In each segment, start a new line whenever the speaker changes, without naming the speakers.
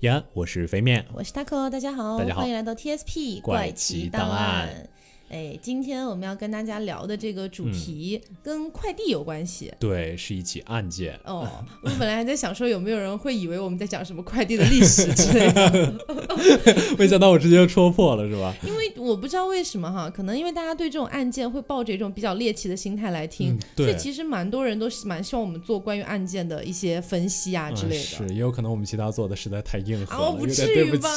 延安，我是肥面。
我是 Taco，大家好，
大家好
欢迎来到 TSP
怪
奇
奇档案
案。哎，今天我们要跟大家聊的这个主题跟快递有关系。
对，是一起案件。
哦，我本来还在想说有没有人会以为我们在讲什么快递的历史之类的，
没想到我直接就戳破了，是吧？
因为我不知道为什么哈，可能因为大家对这种案件会抱着一种比较猎奇的心态来听，所以其实蛮多人都蛮希望我们做关于案件的一些分析啊之类的。
嗯是，也有可能我们其他做的实在太硬核了，
啊我不至于
对不起。
吧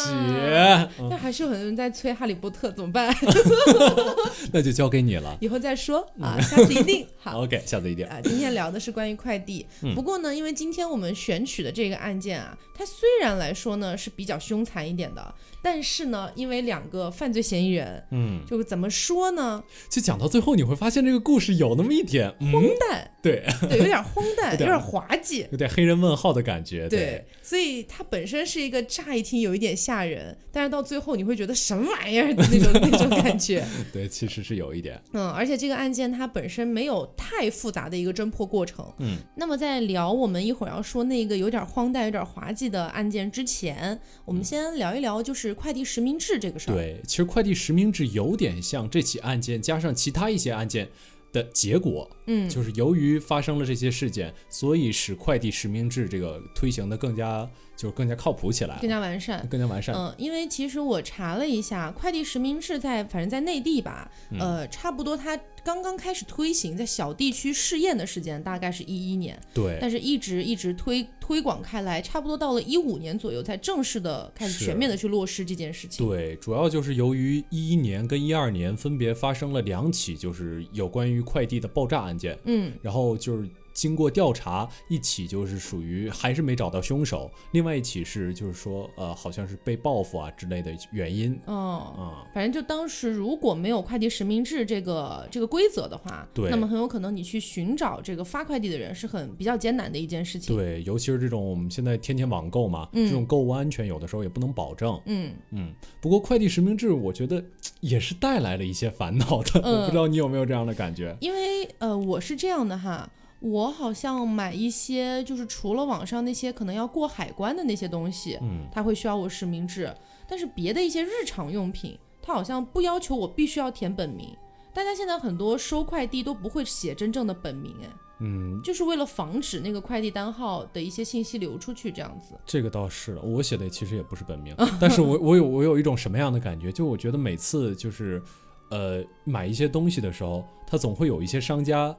嗯
但还是有很多人在催《哈利波特》，怎么办？
那就交给你了。
以后再说啊，
嗯
下次一定 好。
OK，下次一定。
啊，今天聊的是关于快递。
嗯
不过呢，因为今天我们选取的这个案件啊，它虽然来说呢是比较凶残一点的，但是呢，因为两个犯罪嫌疑人，
嗯，
就怎么说呢，
就讲到最后，你会发现这个故事有那么一点，
荒
嗯，
诞，
对，
对，有点荒诞，
有点
有点滑稽。
有点黑人问号的感觉。
对，所以它本身是一个乍一听有一点吓人，但是到最后你会觉得什么玩意儿的那种 那种感觉。
对，其实是有一点。
嗯，而且这个案件它本身没有太复杂的一个侦破过程。
嗯，
那么在聊我们一会儿要说那个有点荒诞、有点滑稽的案件之前，我们先聊一聊就是快递实名制这个事儿。，
对，其实快递实名制有点像这起案件加上其他一些案件的结果。
嗯，
就是由于发生了这些事件，所以使快递实名制这个推行的更加就是更加靠谱起来
更加完善。
更加完善。
嗯，因为其实我查了一下，快递实名制在反正在内地吧，
嗯
呃，差不多它刚刚开始推行，在小地区试验的时间大概是一一年，
对，
但是一直一直推推广开来，差不多到了一五年左右才正式的开始全面的去落实这件事情。
对，主要就是由于一一年跟一二年分别发生了两起就是有关于快递的爆炸案件，
嗯，
然后就是经过调查，一起就是属于还是没找到凶手，另外一起是就是说呃好像是被报复啊之类的原因
哦。
啊、
反正就当时如果没有快递实名制这个这个规则的话，
对
那么很有可能你去寻找这个发快递的人是很比较艰难的一件事情。，
对，尤其是这种我们现在天天网购嘛，
嗯
这种购物安全有的时候也不能保证。
嗯，
嗯，不过快递实名制，我觉得也是带来了一些烦恼的。
嗯
我不知道你有没有这样的感觉？
因为呃，我是这样的哈，我好像买一些就是除了网上那些可能要过海关的那些东西，
嗯，
它会需要我实名制，但是别的一些日常用品，它好像不要求我必须要填本名。大家现在很多收快递都不会写真正的本名，哎，
嗯，
就是为了防止那个快递单号的一些信息流出去，这样子。
这个倒是，我写的其实也不是本名，但是我我有我有一种什么样的感觉？就我觉得每次就是，呃，买一些东西的时候，他总会有一些商家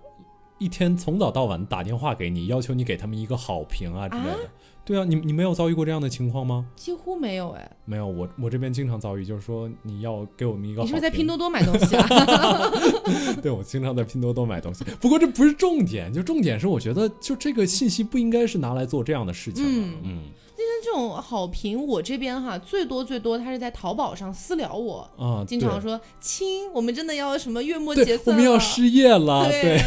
一天从早到晚打电话给你，要求你给他们一个好评啊之类的。对啊，你你没有遭遇过这样的情况吗？
几乎没有哎，
没有，我我这边经常遭遇，就是说你要给我们一个好评。
你是不是在拼多多买东西啊？
对，我经常在拼多多买东西。不过这不是重点，就重点是我觉得就这个信息不应该是拿来做这样的事情的。
嗯
嗯
这种好评，我这边哈最多最多，他是在淘宝上私聊我，
啊，
经常说亲，我们真的要什么月末结算
我们要失业了。
对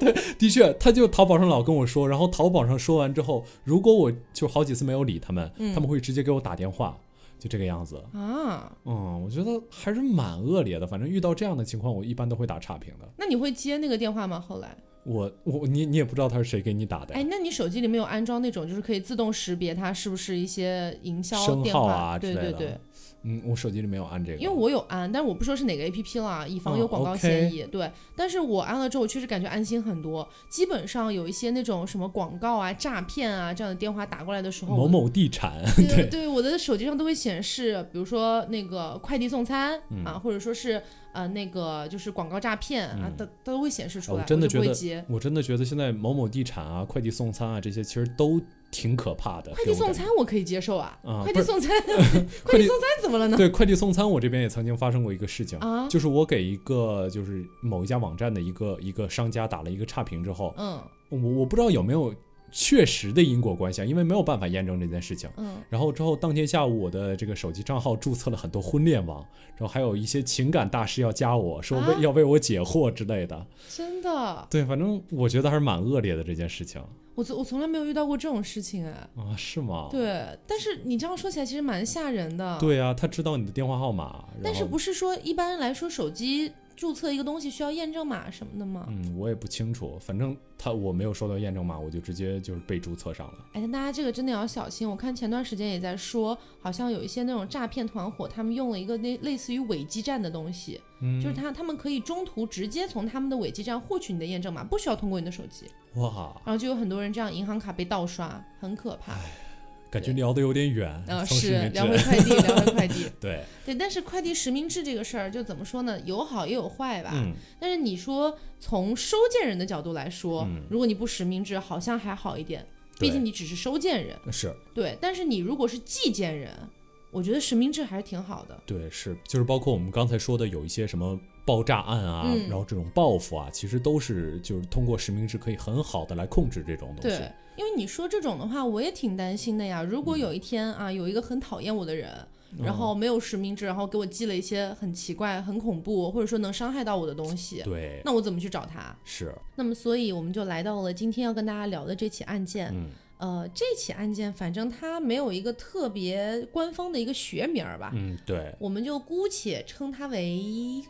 对 的确，他就淘宝上老跟我说，然后淘宝上说完之后，如果我就好几次没有理他们，
嗯
他们会直接给我打电话，就这个样子。
啊，
嗯，我觉得还是蛮恶劣的。反正遇到这样的情况，我一般都会打差评的。
那你会接那个电话吗？后来，
我我你你也不知道他是谁给你打的呀
哎，那你手机里面有安装那种就是可以自动识别它是不是一些营销电话？
啊之类的
对对对，
嗯，我手机里没有按这个，
因为我有安，但是我不说是哪个 A P P 啦，以防
哦
有广告嫌疑。对，但是我安了之后，我确实感觉安心很多。基本上有一些那种什么广告啊、诈骗啊这样的电话打过来的时候，
某某地产，
对对，我的手机上都会显示，比如说那个快递送餐、
嗯
啊，或者说是呃那个就是广告诈骗、啊，都都会显示出来。
真的觉得
会接。
我真的觉得现在某某地产啊、快递送餐啊这些其实都挺可怕的。
快递送餐我可以接受啊，
啊
快递送餐，
快递
送餐怎么了呢？
对快递送餐，我这边也曾经发生过一个事情，
啊，
就是我给一个就是某一家网站的一个一个商家打了一个差评之后，
嗯
我我不知道有没有确实的因果关系啊，因为没有办法验证这件事情。
嗯，
然后之后当天下午，我的这个手机账号注册了很多婚恋网，然后还有一些情感大师要加我说为、
啊
要为我解惑之类的。
真的，
对，反正我觉得还是蛮恶劣的这件事情
我从我从来没有遇到过这种事情哎。
啊，是吗？
对，但是你这样说起来其实蛮吓人的。，
对啊，他知道你的电话号码，
但是不是说一般来说手机注册一个东西需要验证码什么的吗？
嗯，我也不清楚，反正他我没有收到验证码，我就直接就是被注册上了。
哎，但大家这个真的要小心。我看前段时间也在说，好像有一些那种诈骗团伙，他们用了一个类类似于伪基站的东西，
嗯，
就是他他们可以中途直接从他们的伪基站获取你的验证码，不需要通过你的手机。
哇，
然后就有很多人这样银行卡被盗刷，很可怕。
感觉聊得有点远。
啊，
从实名制
是 聊回快递，聊回快递。
对，
对，但是快递实名制这个事儿，就怎么说呢？有好也有坏吧。
嗯，
但是你说从收件人的角度来说，
嗯
如果你不实名制，好像还好一点，毕竟你只是收件人。
是
对，但是你如果是寄件人，我觉得实名制还是挺好的。
对是，就是包括我们刚才说的有一些什么爆炸案啊，
嗯
然后这种报复啊，其实都是就是通过实名制可以很好的来控制这种东西。
对，因为你说这种的话，我也挺担心的呀。如
嗯
果有一天啊，有一个很讨厌我的人，然后没有实名制，然后给我寄了一些很奇怪、很恐怖，或者说能伤害到我的东西，
对，
那我怎么去找他？
是，
那么，所以我们就来到了今天要跟大家聊的这起案件。
嗯
呃，这起案件反正它没有一个特别官方的一个学名儿吧，
嗯，对，
我们就姑且称它为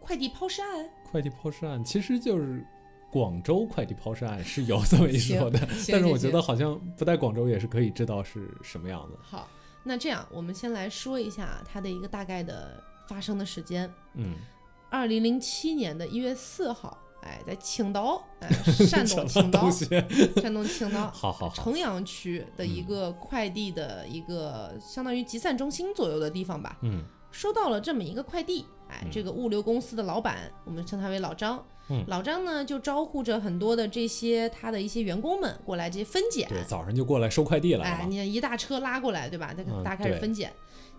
快递抛尸案。
快递抛尸案其实就是广州快递抛尸案是有这么一说的，但是我觉得好像不在广州也是可以知道是什么样的。
好，那这样我们先来说一下它的一个大概的发生的时间。
嗯，
二零零七年的一月四号，哎，在青岛，哎，山东青岛？山东青岛
好好好，
城阳区的一个快递的一个相当于集散中心左右的地方吧，
嗯
收到了这么一个快递。哎，
嗯
这个物流公司的老板，我们称他为老张。
嗯
老张呢就招呼着很多的这些他的一些员工们过来这些分拣。
对，早上就过来收快递来
哎，
了嘛。
你一大车拉过来，对吧？大家开始分拣，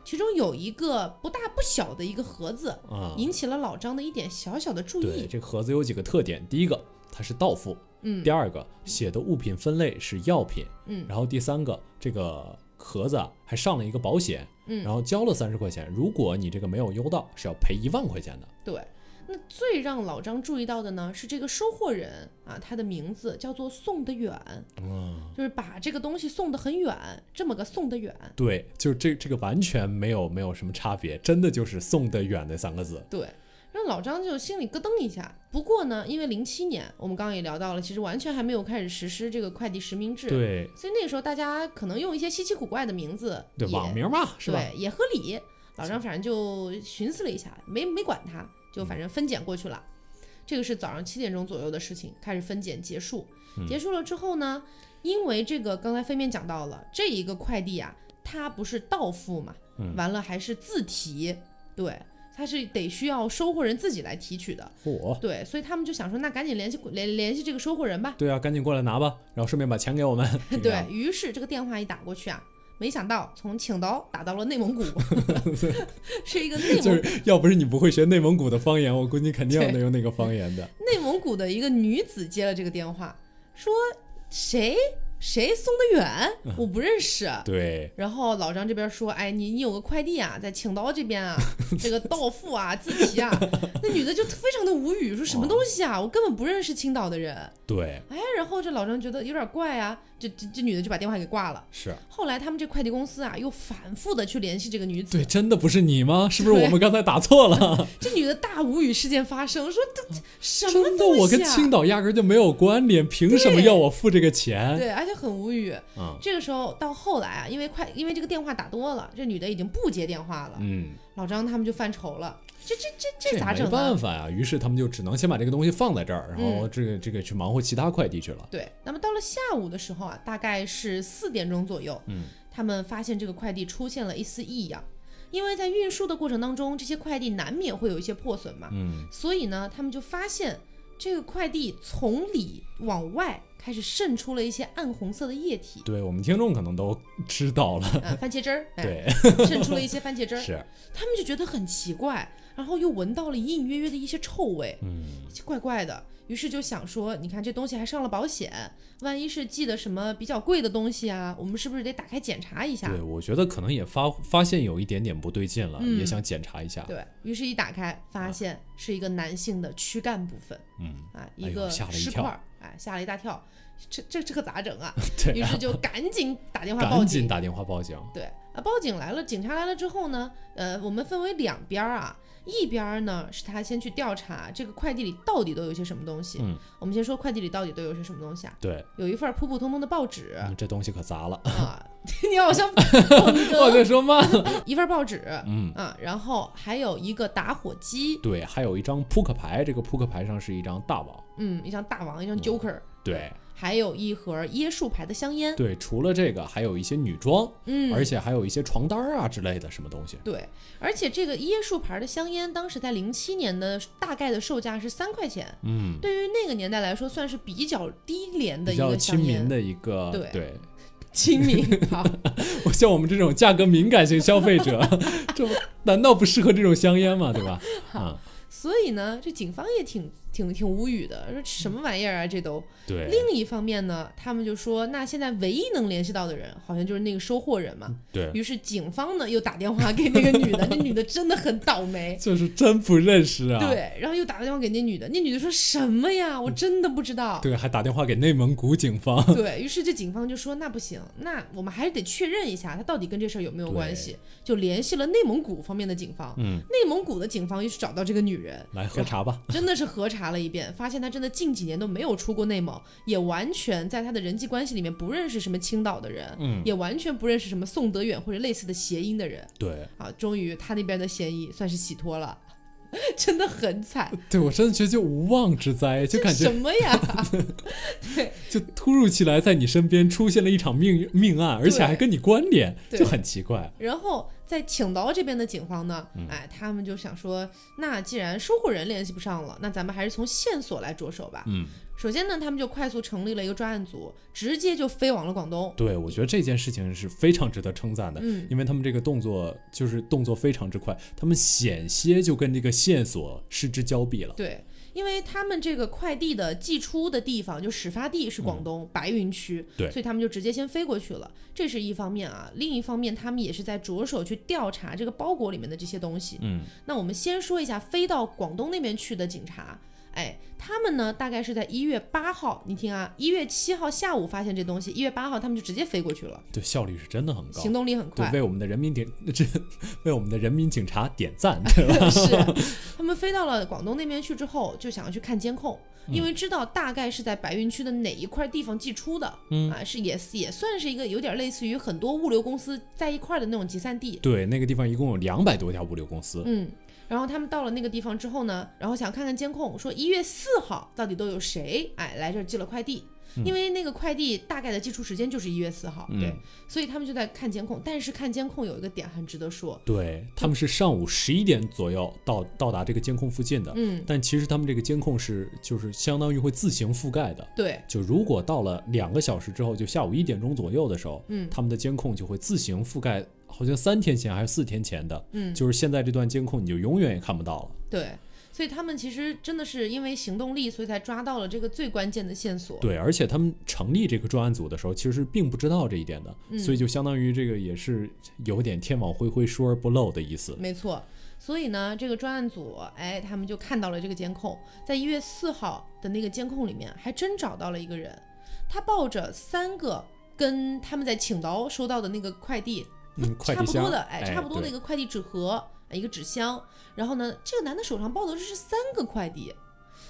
其中有一个不大不小的一个盒子，
啊，
引起了老张的一点小小的注
对，
意。
这个盒子有几个特点，第一个它是到付，
嗯
第二个写的物品分类是药品，
嗯
然后第三个这个盒子啊还上了一个保险，
嗯
然后交了三十块钱，如果你这个没有邮到是要赔一万块钱的。
对。那最让老张注意到的呢，是这个收货人啊，他的名字叫做送得远，
嗯，
就是把这个东西送得很远，这么个送得远。
对，就是这这个完全没有没有什么差别，真的就是送得远那三个字。
对，让老张就心里咯噔一下。不过呢，因为零七年我们刚刚也聊到了，其实完全还没有开始实施这个快递实名制，
对
所以那个时候大家可能用一些稀奇古怪的名字，
对，
也
网名嘛，是吧？
对，也合理。老张反正就寻思了一下，没没管他，就反正分拣过去了。这个是早上七点钟左右的事情，开始分拣结束。
嗯
结束了之后呢，因为这个刚才飞面讲到了，这一个快递啊，它不是到付嘛，
嗯
完了还是自提，对，它是得需要收货人自己来提取的，
嚯、
对，所以他们就想说，那赶紧联系联联系这个收货人吧。
对啊，赶紧过来拿吧，然后顺便把钱给我们。
对于是这个电话一打过去啊，没想到从青岛打到了内蒙古，是一个内蒙
就是要不是你不会学内蒙古的方言，我估计肯定要能用那个方言的。
内蒙古的一个女子接了这个电话，说谁谁送的远，我不认识。
对，
然后老张这边说，哎，你你有个快递啊，在青岛这边啊，这个到付啊，自提啊。那女的就非常的无语，说什么东西啊，我根本不认识青岛的人。
对，
哎，然后这老张觉得有点怪啊，这这这女的就把电话给挂了。
是
后来他们这快递公司啊，又反复的去联系这个女子，
对，真的不是你吗？是不是我们刚才打错了？
这女的大无语事件发生，说这这什么
真的，
东西啊？
我跟青岛压根儿就没有关联，凭什么要我付这个钱？
对，而且很无语。
嗯
这个时候到后来啊，因为快因为这个电话打多了，这女的已经不接电话了，
嗯，
老张他们就犯愁了，这这这这咋整没？
办法呀，于是他们就只能先把这个东西放在这儿，然后
嗯
这个这个去忙活其他快递去了。
对，那么到了下午的时候啊，大概是四点钟左右，
嗯，
他们发现这个快递出现了一丝异样，因为在运输的过程当中，这些快递难免会有一些破损嘛，
嗯，
所以呢，他们就发现这个快递从里往外开始渗出了一些暗红色的液体，
对我们听众可能都知道了。
呃，番茄汁儿，哎，
对，
渗出了一些番茄汁儿，
是，
他们就觉得很奇怪，然后又闻到了隐隐约约的一些臭味，
嗯，
怪怪的。于是就想说，你看这东西还上了保险，万一是寄的什么比较贵的东西啊，我们是不是得打开检查一下？
对，我觉得可能也发发现有一点点不对劲了，
嗯
也想检查一下。
对于是，一打开发现是一个男性的躯干部分
嗯，
啊，一个尸块儿，哎，吓了一大跳，这这这可咋整啊？
对啊，
于是就赶紧打电话报警。
赶紧打电话报警。
对啊，报警来了，警察来了之后呢，呃，我们分为两边儿啊，一边儿呢是他先去调查这个快递里到底都有些什么东西。
嗯，
我们先说快递里到底都有些什么东西啊？
对，
有一份普普通通的报纸
嗯，这东西可砸了。
啊，你好像
我在说慢了。
一份报纸
嗯，
啊，然后还有一个打火机，
对，还有一张扑克牌，这个扑克牌上是一张大王。
嗯，一张大王，一张 Joker，
对
还有一盒椰树牌的香烟，
对，除了这个，还有一些女装，
嗯，
而且还有一些床单啊之类的什么东西。
对，而且这个椰树牌的香烟，当时在零七年的大概的售价是三块钱，
嗯，
对于那个年代来说，算是比较低廉的一个香烟，
亲民的一个。
对
对，
亲民。好，
我像我们这种价格敏感型消费者，这难道不适合这种香烟吗？对吧？啊，
所以呢，这警方也挺挺挺无语的，说什么玩意儿啊，这都。
对，
另一方面呢，他们就说，那现在唯一能联系到的人，好像就是那个收货人嘛。
对，
于是警方呢又打电话给那个女的，那女的真的很倒霉。
就是真不认识啊。
对，然后又打个电话给那女的，那女的说什么呀？我真的不知道。
对，还打电话给内蒙古警方。
对于是，这警方就说那不行，那我们还是得确认一下他到底跟这事儿有没有关系，就联系了内蒙古方面的警方。
嗯，
内蒙古的警方又去找到这个女人，
来喝茶吧。
真的是核查了一遍，发现他真的近几年都没有出过内蒙，也完全在他的人际关系里面不认识什么青岛的人，
嗯，
也完全不认识什么宋德远或者类似的谐音的人。
对，
啊，终于他那边的嫌疑算是洗脱了，真的很惨，
对我真的觉得就无妄之灾，就感觉什
么呀？对
就突如其来在你身边出现了一场命命案，而且还跟你关联，就很奇怪。
然后在青岛这边的警方呢，
嗯
哎，他们就想说，那既然收货人联系不上了，那咱们还是从线索来着手吧。
嗯，
首先呢，他们就快速成立了一个专案组，直接就飞往了广东。
对，我觉得这件事情是非常值得称赞的，
嗯，
因为他们这个动作就是动作非常之快，他们险些就跟这个线索失之交臂了。
对，因为他们这个快递的寄出的地方，就始发地是广东、白云区，
嗯对
所以他们就直接先飞过去了。这是一方面啊，另一方面他们也是在着手去调查这个包裹里面的这些东西。
嗯，
那我们先说一下飞到广东那边去的警察，哎，他们呢大概是在一月八号，你听啊，一月七号下午发现这东西，一月八号他们就直接飞过去了，
对，效率是真的很高。
行动力很
对，
快。
为我们的人民点这为我们的人民警察点赞，对吧？
是，他们飞到了广东那边去之后，就想要去看监控，
嗯
因为知道大概是在白云区的哪一块地方寄出的，
嗯
啊，是也也算是一个有点类似于很多物流公司在一块儿的那种集散地，
对，那个地方一共有两百多家物流公司。
嗯。然后他们到了那个地方之后呢，然后想看看监控，说一月四号到底都有谁哎来这儿寄了快递，因为那个快递大概的寄出时间就是一月四号，对。
嗯，
所以他们就在看监控。但是看监控有一个点很值得说，
对，他们是上午十一点左右到到达这个监控附近的，
嗯，
但其实他们这个监控是就是相当于会自行覆盖的。
对，
就如果到了两个小时之后，就下午一点钟左右的时候，
嗯。
他们的监控就会自行覆盖，好像三天前还是四天前的，
嗯，
就是现在这段监控你就永远也看不到了。
对，所以他们其实真的是因为行动力，所以才抓到了这个最关键的线索。
对，而且他们成立这个专案组的时候，其实是并不知道这一点的，
嗯
所以就相当于这个也是有点天网恢恢，疏而不漏的意思。
没错。所以呢，这个专案组，哎，他们就看到了这个监控，在一月四号的那个监控里面，还真找到了一个人，他抱着三个跟他们在青岛收到的那个快递
嗯，快递箱
差不多的，哎，差不多的一个快递纸盒，哎一个纸箱。然后呢，这个男的手上抱的是三个快递，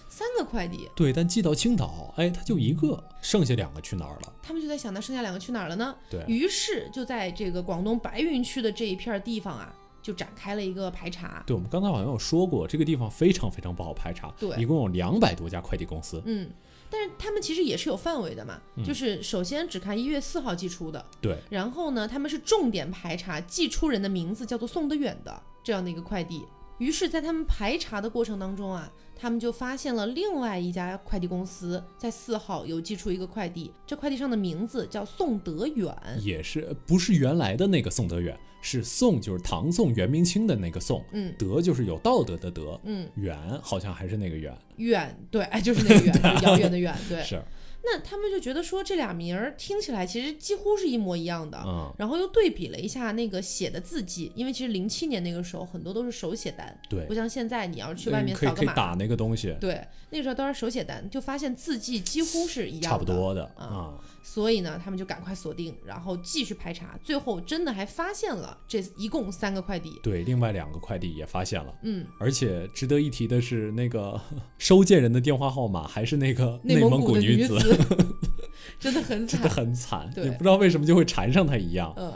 三个快递。
对，但寄到青岛，哎，他就一个，剩下两个去哪儿了？
他们就在想，那剩下两个去哪儿了呢？
对，
于是就在这个广东白云区的这一片地方啊，就展开了一个排查。
对，我们刚才好像有说过，这个地方非常非常不好排查，
对
一共有两百多家快递公司。
嗯，但是他们其实也是有范围的嘛，
嗯
就是首先只看一月四号寄出的，
对，
然后呢，他们是重点排查寄出人的名字叫做宋德远的这样的一个快递。于是，在他们排查的过程当中啊，他们就发现了另外一家快递公司在四号有寄出一个快递，这快递上的名字叫宋德远。
也是不是原来的那个宋德远，是宋就是唐宋元明清的那个宋，
嗯。
德就是有道德的德，
嗯，
远好像还是那个远，
远对，哎，就是那个远，遥远的远，对。
是，
那他们就觉得说这俩名儿听起来其实几乎是一模一样的，
嗯，
然后又对比了一下那个写的字迹，因为其实零七年那个时候很多都是手写单，
对
不，像现在你要是去外面扫个码，
可以打那个东西，
对，那个时候都是手写单，就发现字迹几乎是一样的，
差不多的
啊
啊，
所以呢，他们就赶快锁定，然后继续排查，最后真的还发现了这一共三个快递。
对，另外两个快递也发现了。
嗯，
而且值得一提的是，那个 收件人的电话号码还是那个
内
蒙
古的
女
子，真的很惨
真的。很惨，
对
也不知道为什么就会缠上他一样。
嗯，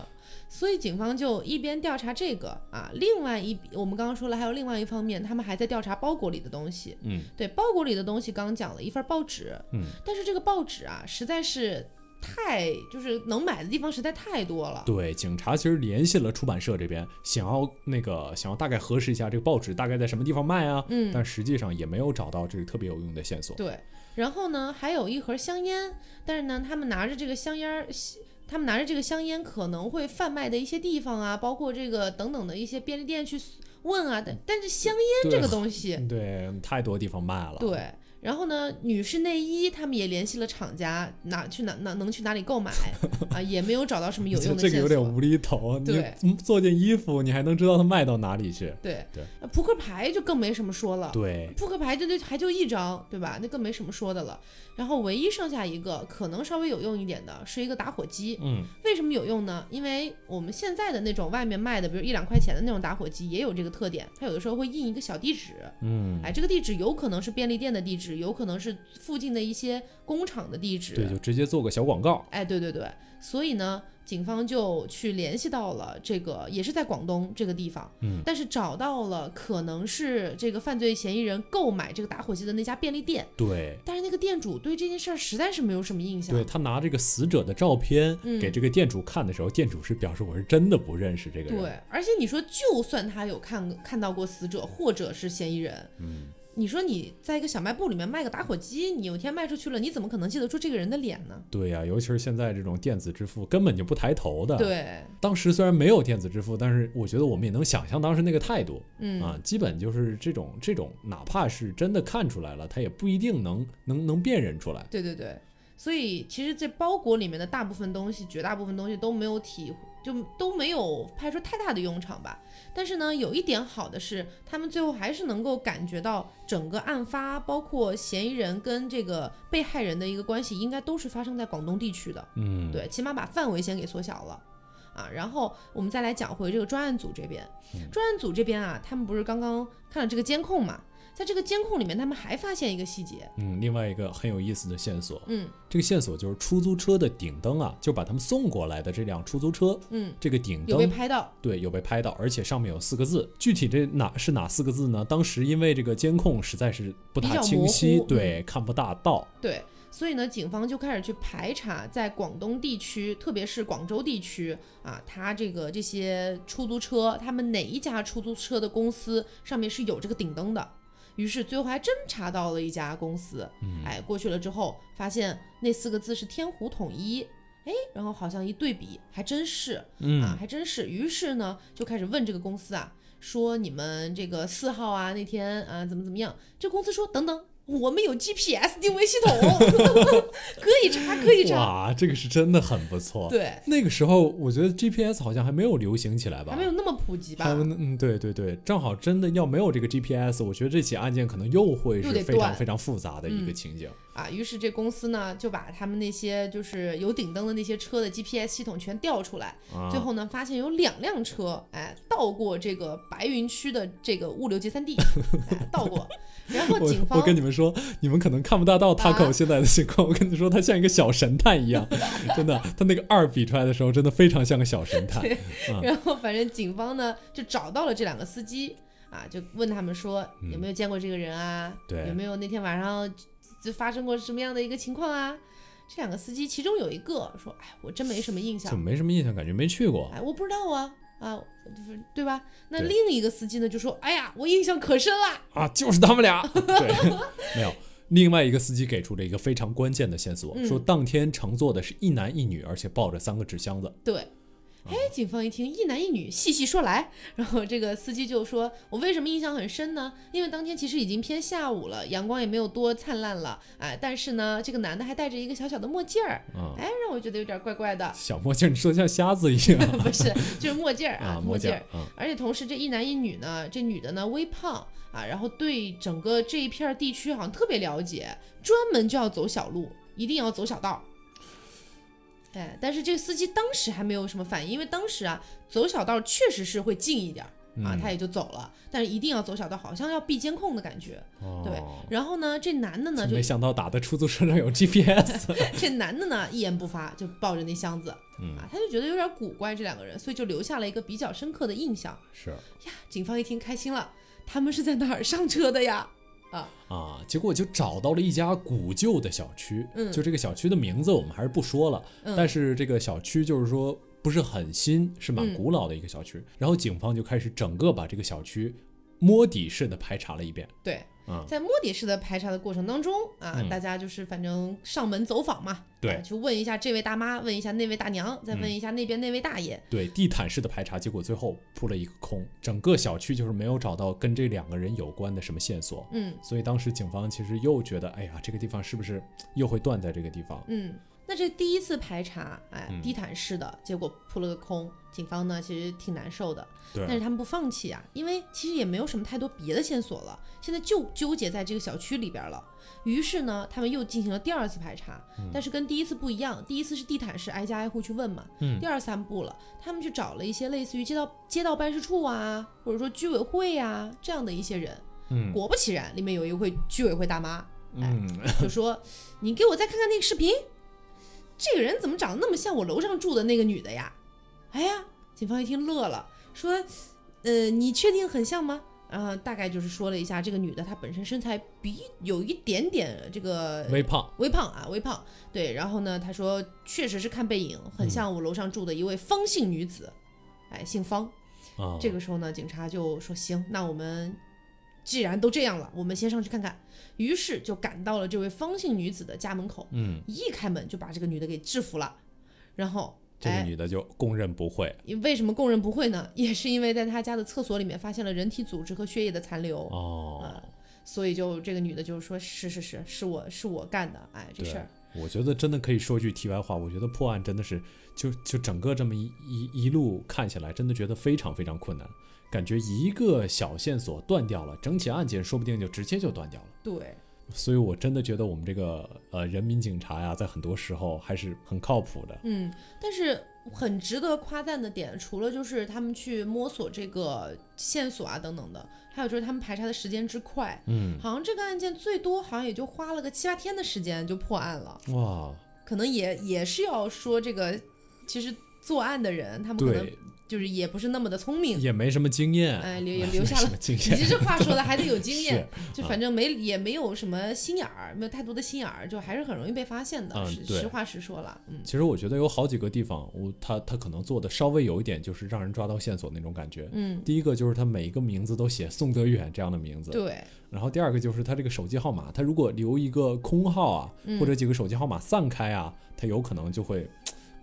所以警方就一边调查这个啊，另外一我们刚刚说了，还有另外一方面，他们还在调查包裹里的东西。
嗯
对，包裹里的东西刚刚讲了一份报纸，
嗯，
但是这个报纸啊，实在是太就是能买的地方实在太多了。
对，警察其实联系了出版社这边，想要那个想要大概核实一下这个报纸大概在什么地方卖啊，
嗯，
但实际上也没有找到这个特别有用的线索。
对，然后呢，还有一盒香烟，但是呢，他们拿着这个香烟，他们拿着这个香烟可能会贩卖的一些地方啊，包括这个等等的一些便利店去问啊，但但是香烟这个东西，
对，太多地方卖了。
对。然后呢，女士内衣他们也联系了厂家，哪去哪哪能去哪里购买啊，也没有找到什么有用的
这
线索。
个有点无厘头。
对
你做件衣服，你还能知道它卖到哪里去？
对
对
那扑克牌就更没什么说了。
对，
扑克牌就就还就一张，对吧？那更没什么说的了。然后唯一剩下一个可能稍微有用一点的是一个打火机。
嗯，
为什么有用呢？因为我们现在的那种外面卖的，比如一两块钱的那种打火机，也有这个特点，它有的时候会印一个小地址。
嗯，
哎，这个地址有可能是便利店的地址，有可能是附近的一些工厂的地址。
对，就直接做个小广告。
哎，对对对，所以呢，警方就去联系到了这个，也是在广东这个地方，
嗯，
但是找到了可能是这个犯罪嫌疑人购买这个打火机的那家便利店，
对，
但是那个店主对这件事儿实在是没有什么印象。
对他拿这个死者的照片
嗯
给这个店主看的时候，店主是表示我是真的不认识这个人。
对，而且你说，就算他有看看到过死者或者是嫌疑人，
嗯，
你说你在一个小卖部里面卖个打火机，你有一天卖出去了，你怎么可能记得住这个人的脸呢？
对呀、尤其是现在这种电子支付根本就不抬头的。，
对，
当时虽然没有电子支付，但是我觉得我们也能想象当时那个态度、
嗯，
啊，基本就是这种这种，哪怕是真的看出来了，他也不一定能能能辨认出来。
对对对，所以其实这包裹里面的大部分东西，绝大部分东西都没有体，就都没有派出太大的用场吧。但是呢，有一点好的是，他们最后还是能够感觉到整个案发，包括嫌疑人跟这个被害人的一个关系，应该都是发生在广东地区的。
嗯，
对，起码把范围先给缩小了。啊，然后我们再来讲回这个专案组这边，专案组这边啊，他们不是刚刚看了这个监控嘛，在这个监控里面，他们还发现一个细节，
嗯，另外一个很有意思的线索，
嗯
这个线索就是出租车的顶灯啊，就把他们送过来的这辆出租车，
嗯，
这个顶灯
有被
灯
拍到，
对有被拍到，而且上面有四个字，具体这哪是哪四个字呢？当时因为这个监控实在是不大
比较模
清晰，对，看不大到。
对，所以呢，警方就开始去排查在广东地区，特别是广州地区啊，他这个这些出租车，他们哪一家出租车的公司上面是有这个顶灯的。于是最后还真查到了一家公司，
嗯
哎，过去了之后发现那四个字是天湖统一，哎，然后好像一对比，还真是，啊，
嗯，
还真是。于是呢，就开始问这个公司啊，说你们这个四号啊那天啊怎么怎么样？这公司说等等，我们有 GPS 定位系统，可以查，可以查。
哇，这个是真的很不错。
对，
那个时候我觉得 GPS 好像还没有流行起来吧？
还没有那么普及吧
嗯，对对对，正好真的要没有这个 GPS，我觉得这起案件可能又会是非常非常复杂的一个
嗯
情景。
啊，于是这公司呢就把他们那些就是有顶灯的那些车的 GPS 系统全调出来，
啊，
最后呢发现有两辆车，哎，到过这个白云区的这个物流集散地，哎，到过。然后警方
我跟你们说，你们可能看不大到 Taco
啊
现在的情况。我跟你说，他像一个小神探一样，真的，他那个二比出来的时候，真的非常像个小神探。
然后反正警方呢就找到了这两个司机啊，就问他们说
嗯
有没有见过这个人啊？
对
有没有那天晚上就发生过什么样的一个情况啊？这两个司机其中有一个说：“哎，我真没什么印象。”
怎么，没什么印象，感觉没去过。
哎，我不知道啊。”啊，就是对吧？那另一个司机呢就说：“哎呀，我印象可深了。
啊，就是他们俩。对，没有。另外一个司机给出了一个非常关键的线索，
嗯
说当天乘坐的是一男一女，而且抱着三个纸箱子。”
对。哎，警方一听一男一女，细细说来，然后这个司机就说：“我为什么印象很深呢？因为当天其实已经偏下午了，阳光也没有多灿烂了，哎，但是呢，这个男的还戴着一个小小的墨镜儿，
啊、
哎，让我觉得有点怪怪的。
小墨镜，你说像瞎子一样
不是，就是墨镜儿啊，
啊，
墨镜儿。
啊，
而且同时，这一男一女呢，这女的呢微胖啊，然后对整个这一片儿地区好像特别了解，专门就要走小路，一定要走小道。哎，但是这个司机当时还没有什么反应，因为当时啊，走小道确实是会近一点儿啊，
嗯
他也就走了。但是一定要走小道，好像要避监控的感觉。对
哦，
然后呢，这男的呢就
没想到打的出租车上有 GPS。
这男的呢一言不发，就抱着那箱子
嗯，
啊，他就觉得有点古怪这两个人，所以就留下了一个比较深刻的印象。
是
呀，警方一听开心了，他们是在哪儿上车的呀？
啊，结果就找到了一家古旧的小区。
嗯
就这个小区的名字我们还是不说了，
嗯
但是这个小区就是说不是很新，是蛮
嗯
古老的一个小区。然后警方就开始整个把这个小区摸底式的排查了一遍。
对，
啊、
在摸底式的排查的过程当中啊，
嗯
大家就是反正上门走访嘛，
对
啊去问一下这位大妈，问一下那位大娘，再问一下那边那位大爷。
对，地毯式的排查，结果最后扑了一个空，整个小区就是没有找到跟这两个人有关的什么线索。
嗯
所以当时警方其实又觉得，哎呀，这个地方是不是又会断在这个地方？
嗯，那这第一次排查，哎，
嗯。
地毯式的，结果扑了个空。警方呢其实挺难受的，
对。
但是他们不放弃啊，因为其实也没有什么太多别的线索了，现在就纠结在这个小区里边了。于是呢，他们又进行了第二次排查，但是跟第一次不一样，第一次是地毯式挨家挨户去问嘛，
嗯。
第二三步了，他们去找了一些类似于街道街道办事处啊，或者说居委会呀、这样的一些人。
嗯。
果不其然，里面有一位居委会大妈，
嗯，
就说：“你给我再看看那个视频，这个人怎么长得那么像我楼上住的那个女的呀？”哎呀，警方一听乐了，说：“呃，你确定很像吗？”然后大概就是说了一下，这个女的她本身身材比有一点点这个
微胖，
微胖啊，微胖。对，然后呢，她说确实是看背影很像我楼上住的一位方姓女子，哎，姓方。
啊，
这个时候呢，警察就说：“行，那我们既然都这样了，我们先上去看看。”于是就赶到了这位方姓女子的家门口，
嗯，
一开门就把这个女的给制服了。然后，
这个
哎，
女的就供认不讳。
为什么供认不讳呢？也是因为在她家的厕所里面发现了人体组织和血液的残留，
哦，
所以就这个女的就说：“是是是，是我是我干的，哎，这事儿。”
我觉得真的可以说句题外话，我觉得破案真的是就就整个这么一一一路看起来，真的觉得非常非常困难，感觉一个小线索断掉了，整起案件说不定就直接就断掉了。
对，
所以我真的觉得我们这个呃人民警察呀，在很多时候还是很靠谱的。
嗯，但是很值得夸赞的点，除了就是他们去摸索这个线索啊等等的，还有就是他们排查的时间之快，
嗯，
好像这个案件最多好像也就花了个七八天的时间就破案了，
哇，
可能也也是要说这个，其实作案的人他们可能
对，
就是也不是那么的聪明，
也没什么经验，
哎，留 也留下了。
什么经
你
验。
这话说的还得有经 验，就反正没也没有什么心眼儿，没有太多的心眼儿，就还是很容易被发现的。实实话实说了，嗯
其实我觉得有好几个地方，我他他可能做的稍微有一点，就是让人抓到线索那种感觉。
嗯，
第一个就是他每一个名字都写宋德远这样的名字，
对，
然后第二个就是他这个手机号码，他如果留一个空号啊，
嗯
或者几个手机号码散开啊，他有可能就会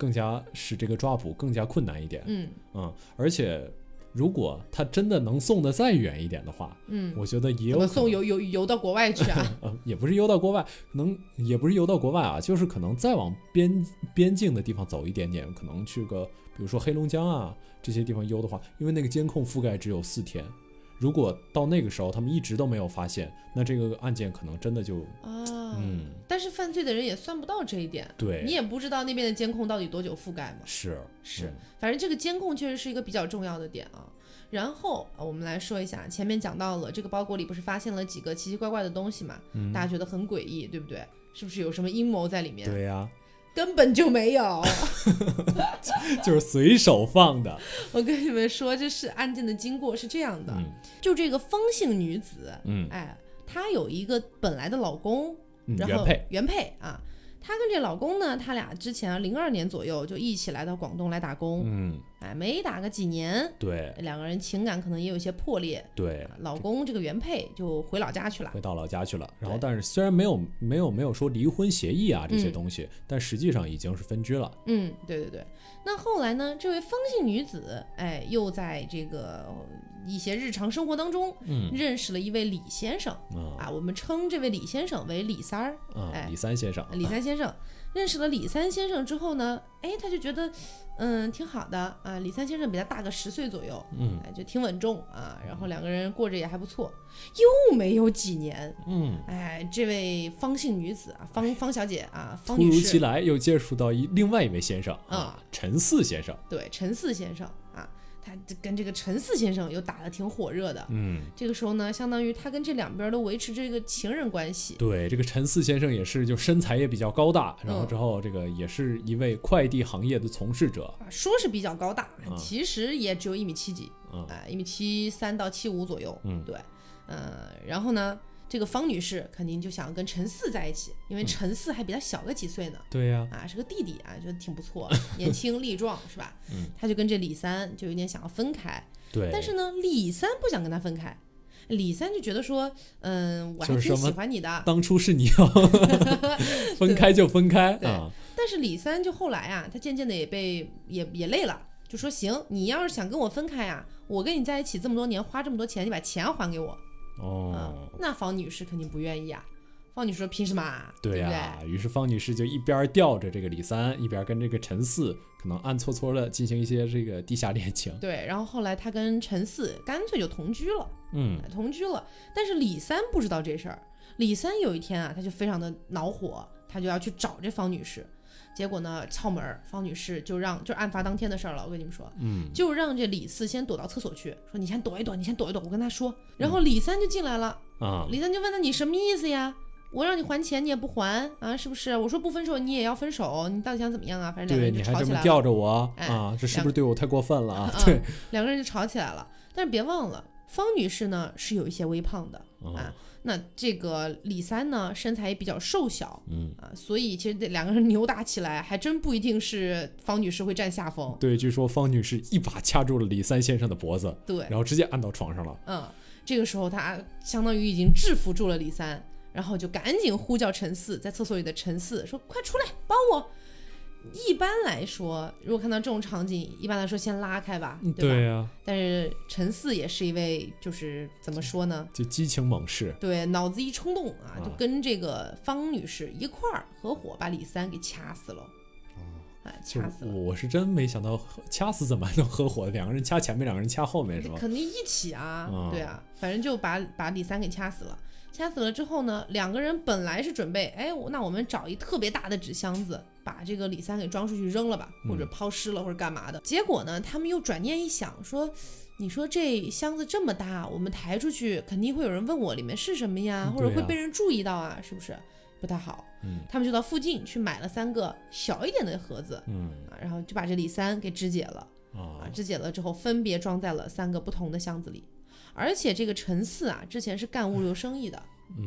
更加使这个抓捕更加困难一点。
嗯。
嗯，而且如果他真的能送的再远一点的话，
嗯，
我觉得也有可能。
送游游游到国外去啊？
呃，也不是游到国外，能也不是游到国外啊，就是可能再往边边境的地方走一点点，可能去个比如说黑龙江啊这些地方游的话，因为那个监控覆盖只有四天，如果到那个时候他们一直都没有发现，那这个案件可能真的就
啊，
嗯，
但是犯罪的人也算不到这一点，
对，
你也不知道那边的监控到底多久覆盖嘛。
是
是
嗯
反正这个监控确实是一个比较重要的点啊。然后呃我们来说一下，前面讲到了这个包裹里不是发现了几个奇奇怪怪的东西嘛，
嗯
大家觉得很诡异，对不对？是不是有什么阴谋在里面？
对呀、
根本就没有。
就是随手放的，
我跟你们说，这是案件的经过是这样的，
嗯。
就这个方姓女子，
嗯。
哎，她有一个本来的老公，然后
嗯原配，
原配啊，她跟这老公呢，他俩之前零二年左右就一起来到广东来打工，
嗯，
哎，没打个几年，
对
两个人情感可能也有一些破裂。
对，
老公这个原配就回老家去了，
回到老家去了。然后，但是虽然没有没有没有说离婚协议啊这些
嗯
东西，但实际上已经是分居了。
嗯，对对对。那后来呢，这位方姓女子，哎，又在这个一些日常生活当中
嗯
认识了一位李先生
啊
啊，我们称这位李先生为李三儿。
啊
哎，
李三先生，
李三先生认识了李三先生之后呢，哎，他就觉得，嗯，挺好的啊。李三先生比他大个十岁左右，
嗯
哎，就挺稳重啊。然后两个人过着也还不错。又没有几年，
嗯，
哎，这位方姓女子啊，方方小姐啊，方
突
女士，
如其来又接触到一另外一位先生
啊
啊，陈四先生。
对，陈四先生跟这个陈四先生又打得挺火热的。
嗯，
这个时候呢，相当于他跟这两边都维持这个情人关系。
对，这个陈四先生也是，就身材也比较高大，然后
嗯
之后这个也是一位快递行业的从事者。
啊，说是比较高大，
啊
其实也只有一米七几，
嗯
哎、一米七三到七五左右。
嗯
对，呃，然后呢，这个方女士肯定就想跟陈四在一起，因为陈四还比她小个几岁呢。
对呀、
啊，是个弟弟啊，觉得挺不错，年轻力壮，是吧？
嗯，
他就跟这李三就有点想要分开，
对。
但是呢，李三不想跟他分开，李三就觉得说，嗯，我还
是
喜欢你的，
当初是你要 分开就分开
对
啊，
但是李三就后来啊，他渐渐的也被也也累了，就说行，你要是想跟我分开啊，我跟你在一起这么多年，花这么多钱，你把钱还给我。
哦
啊，，那方女士肯定不愿意啊。方女士说凭什么啊？
对
不
呀、于是方女士就一边吊着这个李三，一边跟这个陈四可能暗搓搓的进行一些这个地下恋情。
对，然后后来她跟陈四干脆就同居了。
嗯
哎同居了。但是李三不知道这事儿。李三有一天啊，他就非常的恼火，他就要去找这方女士。结果呢，敲门儿，方女士就让，就是案发当天的事儿了。我跟你们说，
嗯，
就让这李四先躲到厕所去，说你先躲一躲，你先躲一躲，我跟他说。然后李三就进来了，
啊，
李三就问他你什么意思呀？我让你还钱，你也不还啊？是不是？我说不分手，你也要分手，你到底想怎么样啊？反正两个
对，
人
你还这么
就吵起来了。
吊着我
哎
啊，这是不是对我太过分了啊？
嗯
对，
两个人就吵起来了。但是别忘了，方女士呢是有一些微胖的，
啊
啊，那这个李三呢，身材也比较瘦小
嗯，
啊，所以其实这两个人扭打起来，还真不一定是方女士会占下风。
对，据说方女士一把掐住了李三先生的脖子，
对，
然后直接按到床上了。
嗯，这个时候他相当于已经制服住了李三，然后就赶紧呼叫陈四，在厕所里的陈四说：“快出来帮我！”一般来说，如果看到这种场景，一般来说先拉开吧，对吧？
对呀、
但是陈四也是一位，就是怎么说呢？
就激情猛士。
对，脑子一冲动啊，
啊
就跟这个方女士一块儿合伙把李三给掐死了。哎，掐死了，
我是真没想到掐死怎么还能合伙，两个人掐前面，两个人掐后面是吧？
肯定一起啊，
嗯
对啊，反正就把把李三给掐死了。掐死了之后呢，两个人本来是准备，哎，那我们找一特别大的纸箱子，把这个李三给装出去扔了吧，或者
嗯
抛尸了，或者干嘛的。结果呢，他们又转念一想，说，你说这箱子这么大，我们抬出去，肯定会有人问我里面是什么呀，或者会被人注意到啊，是不是？不太好。
嗯
他们就到附近去买了三个小一点的盒子
嗯
啊，然后就把这李三给肢解了。
啊
啊，肢解了之后分别装在了三个不同的箱子里。而且这个陈四啊，之前是干物流生意的，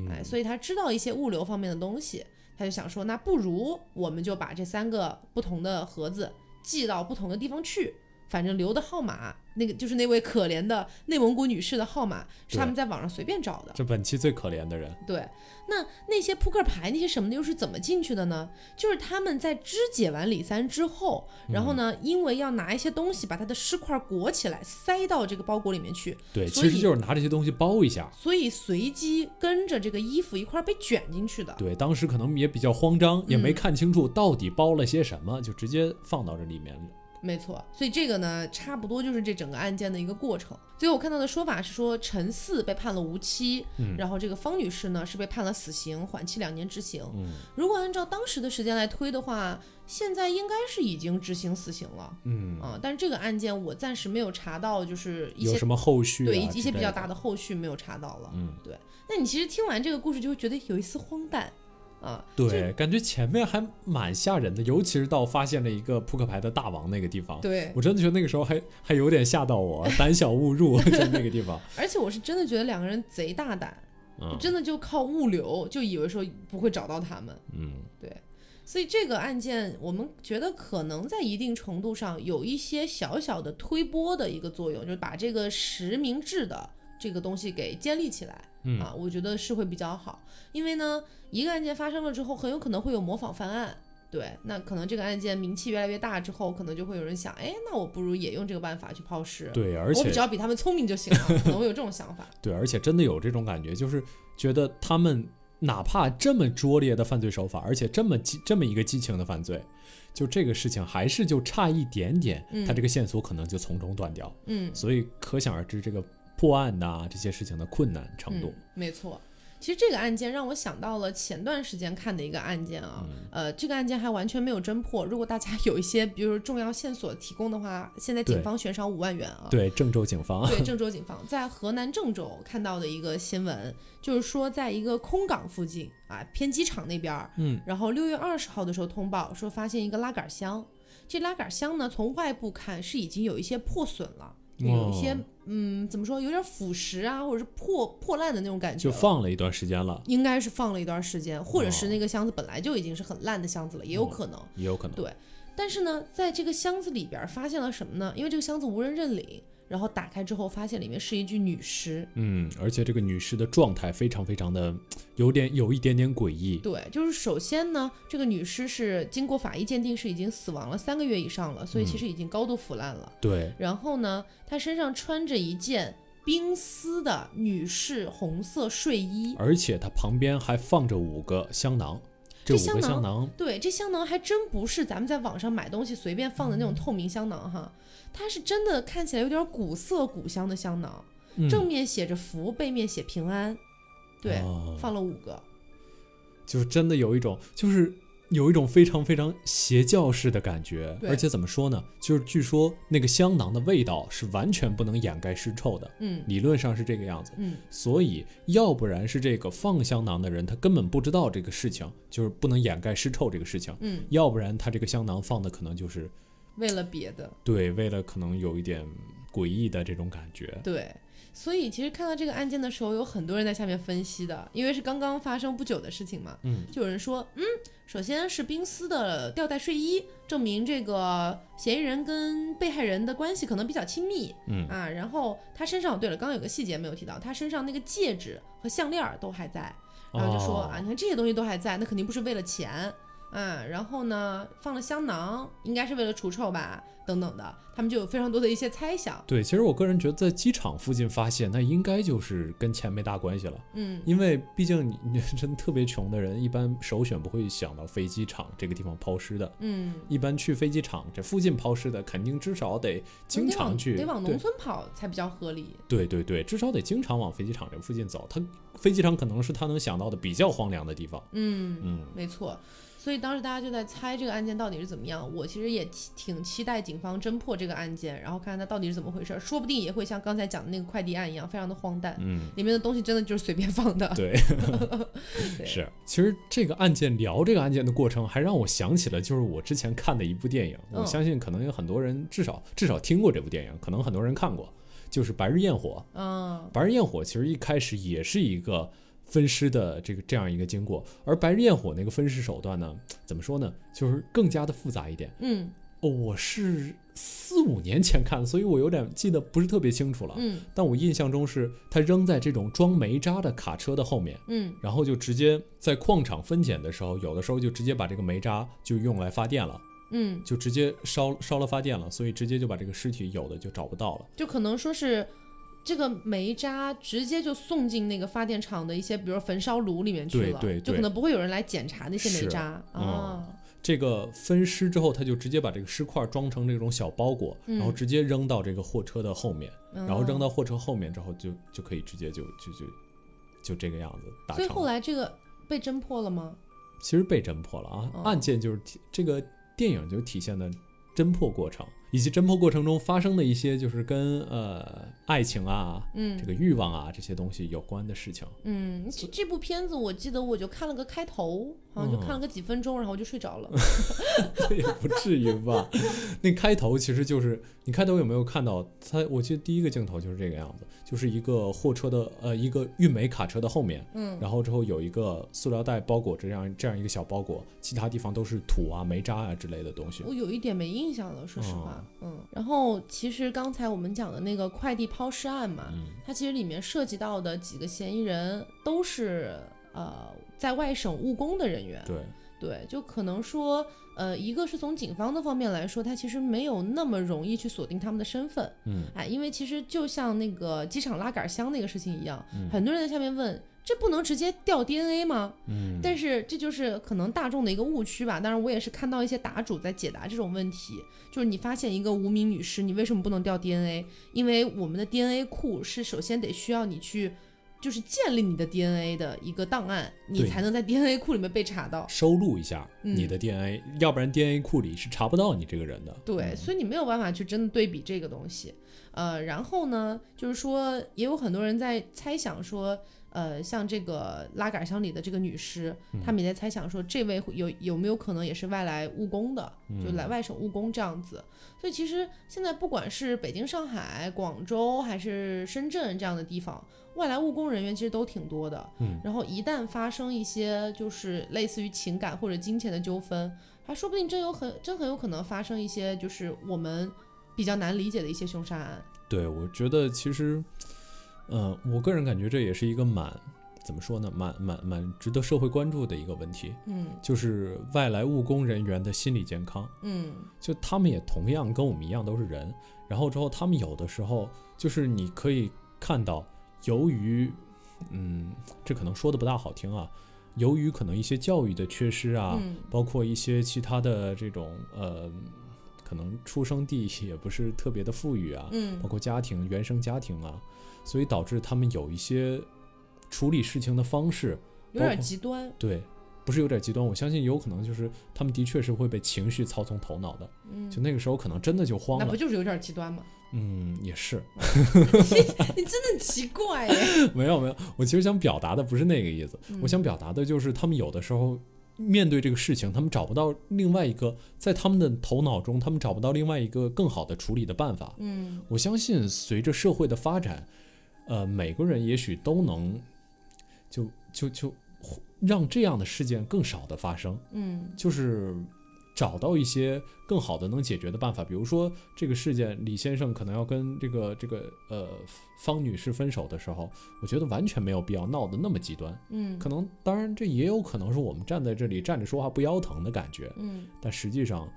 哎，
嗯
所以他知道一些物流方面的东西，他就想说，那不如我们就把这三个不同的盒子寄到不同的地方去，反正留的号码，那个就是那位可怜的内蒙古女士的号码，是他们在网上随便找的。
这本期最可怜的人。
对，那那些扑克牌那些什么的又是怎么进去的呢？就是他们在肢解完李三之后，然后呢，因为要拿一些东西把他的尸块裹起来，塞到这个包裹里面去，
对，其实就是拿这些东西包一下。
所以随机跟着这个衣服一块被卷进去的。
对，当时可能也比较慌张，也没
嗯
看清楚到底包了些什么，就直接放到这里面了。
没错，所以这个呢，差不多就是这整个案件的一个过程。最后我看到的说法是说，陈四被判了无期，
嗯
然后这个方女士呢是被判了死刑，缓期两年执行。
嗯
如果按照当时的时间来推的话，现在应该是已经执行死刑了
嗯，
啊、但是这个案件我暂时没有查到，就是一些
有什么后续、啊？
对一一些比较大的后续没有查到了。
嗯，对
那你其实听完这个故事就会觉得有一丝荒诞啊。
对，感觉前面还蛮吓人的，尤其是到发现了一个扑克牌的大王那个地方，
对，
我真的觉得那个时候还还有点吓到我，胆小勿入在那个地方。
而且我是真的觉得两个人贼大胆，
嗯
真的就靠物流就以为说不会找到他们。
嗯，对
所以这个案件，我们觉得可能在一定程度上有一些小小的推波的一个作用，就是把这个实名制的这个东西给建立起来。
嗯
啊，我觉得是会比较好，因为呢，一个案件发生了之后，很有可能会有模仿犯案。对，那可能这个案件名气越来越大之后，可能就会有人想，哎，那我不如也用这个办法去抛尸。
对，而且
我只
且
要比他们聪明就行了，可能会有这种想法。
对，而且真的有这种感觉，就是觉得他们哪怕这么拙劣的犯罪手法，而且这么激这么一个激情的犯罪，就这个事情还是就差一点点，
嗯
他这个线索可能就从中断掉。
嗯，
所以可想而知，这个破案呐、这些事情的困难程度。
嗯、没错。其实这个案件让我想到了前段时间看的一个案件啊，
嗯
呃，这个案件还完全没有侦破。如果大家有一些，比如说重要线索提供的话，现在警方悬赏五万元啊。
对，郑州警方，
对，郑州警方在河南郑州看到的一个新闻，就是说在一个空港附近啊，偏机场那边儿，
嗯，
然后六月二十号的时候通报说发现一个拉杆箱，这拉杆箱呢从外部看是已经有一些破损了，有一些、
哦
嗯怎么说，有点腐蚀啊，或者是破破烂的那种感觉
就。放了一段时间了，
应该是放了一段时间，或者是
哦
那个箱子本来就已经是很烂的箱子了，也有
哦
可能。
也有可能。
对但是呢，在这个箱子里边发现了什么呢？因为这个箱子无人认领，然后打开之后发现里面是一具女尸。
嗯，而且这个女尸的状态非常非常的有点有一点点诡异。
对，就是首先呢，这个女尸是经过法医鉴定是已经死亡了三个月以上了，所以其实已经高度腐烂了。
对，
然后呢，她身上穿着一件冰丝的女士红色睡衣，
而且她旁边还放着五个香囊，这
香囊
香囊，
对，这香囊还真不是咱们在网上买东西随便放的那种透明香囊哈，它是真的看起来有点古色古香的香囊，
嗯
正面写着福，背面写平安，对，
哦。
放了五个。
就是真的有一种，就是有一种非常非常邪教式的感觉。而且怎么说呢？就是据说那个香囊的味道是完全不能掩盖尸臭的，
嗯
理论上是这个样子。
嗯，
所以，要不然是这个放香囊的人他根本不知道这个事情，就是不能掩盖尸臭这个事情；
嗯，
要不然他这个香囊放的可能就是
为了别的，
对，为了可能有一点诡异的这种感觉。
对。所以其实看到这个案件的时候，有很多人在下面分析的，因为是刚刚发生不久的事情嘛。
嗯，
就有人说，嗯，首先是冰丝的吊带睡衣，证明这个嫌疑人跟被害人的关系可能比较亲密。
嗯
啊，然后他身上，对了，刚刚有个细节没有提到，他身上那个戒指和项链儿都还在，然后就说、
哦
啊，你看这些东西都还在，那肯定不是为了钱。啊，然后呢，放了香囊，应该是为了除臭吧，等等的，他们就有非常多的一些猜想。
对，其实我个人觉得在机场附近发现，那应该就是跟钱没大关系了。
嗯，
因为毕竟你你真特别穷的人，一般首选不会想到飞机场这个地方抛尸的。
嗯，
一般去飞机场这附近抛尸的，肯定至少得经常去，
得往
对
农村跑才比较合理。
对对对，至少得经常往飞机场这附近走。他飞机场可能是他能想到的比较荒凉的地方。
嗯，
嗯，
没错。所以当时大家就在猜这个案件到底是怎么样。我其实也挺挺期待警方侦破这个案件，然后看看它到底是怎么回事儿，说不定也会像刚才讲的那个快递案一样，非常的荒诞。
嗯，
里面的东西真的就是随便放的。
对，
对
是。其实这个案件聊这个案件的过程，还让我想起了就是我之前看的一部电影。我
嗯
相信可能有很多人至少至少听过这部电影，可能很多人看过，就是《白日焰火》。
嗯
白日焰火其实一开始也是一个分尸的这个这样一个经过，而白日焰火那个分尸手段呢，怎么说呢，就是更加的复杂一点。
嗯
哦，我是四五年前看，所以我有点记得不是特别清楚了。
嗯
但我印象中是他扔在这种装煤渣的卡车的后面，
嗯
然后就直接在矿场分拣的时候，有的时候就直接把这个煤渣就用来发电了，
嗯，
就直接烧烧了发电了，所以直接就把这个尸体有的就找不到了。
就可能说是。这个煤渣直接就送进那个发电厂的一些，比如焚烧炉里面去了，
对对对。
就可能不会有人来检查那些煤
是
渣
嗯。
啊。
这个分尸之后，他就直接把这个尸块装成这种小包裹，
嗯。
然后直接扔到这个货车的后面，
嗯。
然后扔到货车后面之后就就可以直接就就就就这个样子达
所以。后来这个被侦破了吗？
其实被侦破了啊，
哦。
案件就是体这个电影就体现的侦破过程，以及侦破过程中发生的一些就是跟呃爱情啊、
嗯
这个欲望啊这些东西有关的事情。
嗯，这这部片子我记得我就看了个开头，好像就看了个几分钟，然后我就睡着了。
也不至于吧？那开头其实就是你开头有没有看到它？我记得第一个镜头就是这个样子，就是一个货车的呃一个运煤卡车的后面，
嗯
然后之后有一个塑料袋包裹着这样这样一个小包裹，其他地方都是土啊、煤渣啊之类的东西。
我有一点没印象了，说实话，嗯。然后其实刚才我们讲的那个快递抛尸案嘛，
嗯
它其实里面涉及到的几个嫌疑人都是呃在外省务工的人员，
对，
对，就可能说，呃，一个是从警方的方面来说，他其实没有那么容易去锁定他们的身份，
嗯，
哎，因为其实就像那个机场拉杆箱那个事情一样，
嗯
很多人在下面问，这不能直接调 DNA 吗？
嗯，
但是这就是可能大众的一个误区吧。当然，我也是看到一些答主在解答这种问题，就是你发现一个无名女尸，你为什么不能调 DNA？因为我们的 DNA 库是首先得需要你去。就是建立你的 DNA 的一个档案，你才能在 DNA 库里面被查到。
收录一下
嗯
你的 DNA，、要不然 DNA 库里是查不到你这个人的。
对，所以你没有办法去真的对比这个东西。呃，然后呢，就是说，也有很多人在猜想说，呃，像这个拉杆箱里的这个女尸，他们也在猜想说，这位会有有没有可能也是外来务工的，就来外省务工这样子。所以其实现在不管是北京、上海、广州还是深圳这样的地方，外来务工人员其实都挺多的。
嗯，
然后一旦发生一些就是类似于情感或者金钱的纠纷，还说不定真有很真很有可能发生一些就是我们比较难理解的一些凶杀案。
对，我觉得其实，呃，我个人感觉这也是一个蛮怎么说呢，蛮蛮蛮值得社会关注的一个问题，
嗯
就是外来务工人员的心理健康。
嗯
就他们也同样跟我们一样都是人，然后之后他们有的时候就是你可以看到，由于，嗯，这可能说的不大好听啊，由于可能一些教育的缺失啊，
嗯
包括一些其他的这种呃，可能出生地也不是特别的富裕啊，
嗯
包括家庭原生家庭啊，所以导致他们有一些处理事情的方式，
有点极端。
对，不是有点极端，我相信有可能就是他们的确是会被情绪操纵头脑的，
嗯，
就那个时候可能真的就慌了
那不。就是有点极端吗？
嗯，也是，
你真的很奇怪耶。
没有没有，我其实想表达的不是那个意思，
嗯
我想表达的就是他们有的时候面对这个事情，他们找不到另外一个，在他们的头脑中，他们找不到另外一个更好的处理的办法。
嗯
我相信随着社会的发展，呃，每个人也许都能就就就让这样的事件更少的发生。
嗯
就是找到一些更好的能解决的办法，比如说这个事件，李先生可能要跟这个这个呃方女士分手的时候，我觉得完全没有必要闹得那么极端。
嗯
可能当然这也有可能是我们站在这里站着说话不腰疼的感觉，
嗯
但实际上，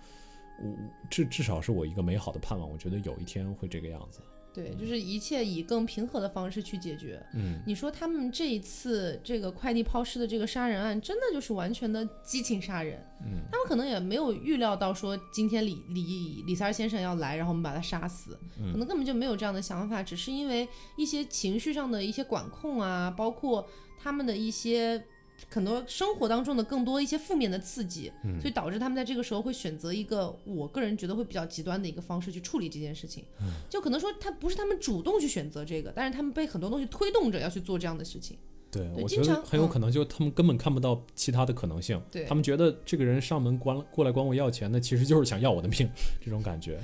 我至至少是我一个美好的盼望，我觉得有一天会这个样子。
对，就是一切以更平和的方式去解决。
嗯，
你说他们这一次这个快递抛尸的这个杀人案，真的就是完全的激情杀人。
嗯，
他们可能也没有预料到说今天李李李三先生要来，然后我们把他杀死，
嗯
可能根本就没有这样的想法，只是因为一些情绪上的一些管控啊，包括他们的一些。很多生活当中的更多一些负面的刺激，
嗯
所以导致他们在这个时候会选择一个我个人觉得会比较极端的一个方式去处理这件事情。
嗯
就可能说他不是他们主动去选择这个，但是他们被很多东西推动着要去做这样的事情。
对，
对
我觉得很有可能就他们根本看不到其他的可能性，
对
他们觉得这个人上门关过来管我要钱那，其实就是想要我的命，这种感觉。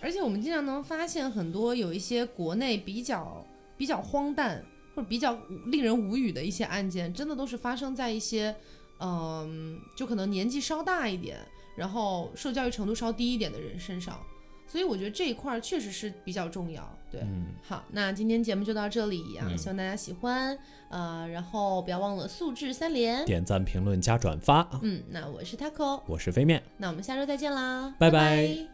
而且我们经常能发现很多有一些国内比较比较荒诞或者比较令人无语的一些案件，真的都是发生在一些，嗯，就可能年纪稍大一点，然后受教育程度稍低一点的人身上。所以我觉得这一块儿确实是比较重要。对，
嗯，
好，那今天节目就到这里啊，
嗯
希望大家喜欢，呃，然后不要忘了素质三连。
点赞、评论、加转发。
嗯，那我是 taco，
我是飞面。
那我们下周再见啦，
拜
拜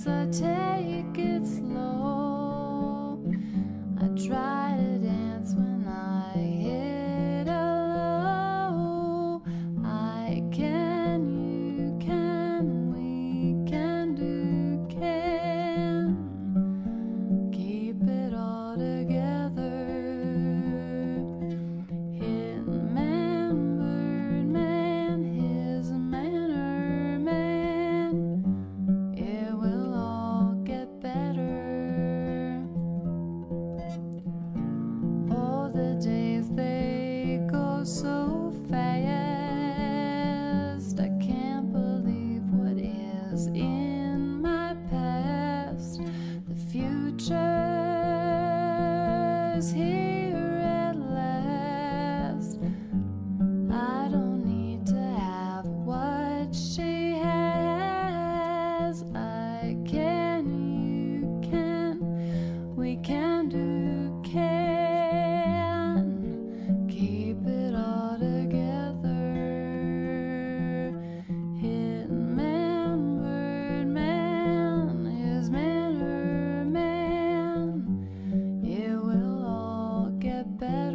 sensitive. Get better.